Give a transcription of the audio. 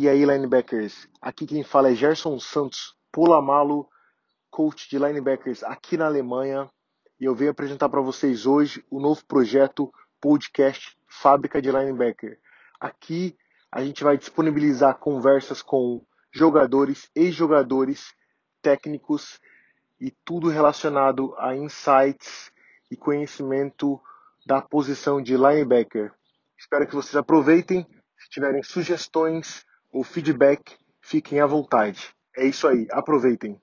E aí, linebackers? Aqui quem fala é Gerson Santos, Polamalo, coach de linebackers aqui na Alemanha. E eu venho apresentar para vocês hoje o novo projeto podcast Fábrica de Linebacker. Aqui a gente vai disponibilizar conversas com jogadores, ex-jogadores, técnicos e tudo relacionado a insights e conhecimento da posição de linebacker. Espero que vocês aproveitem. Se tiverem sugestões ou feedback, fiquem à vontade. É isso aí, aproveitem.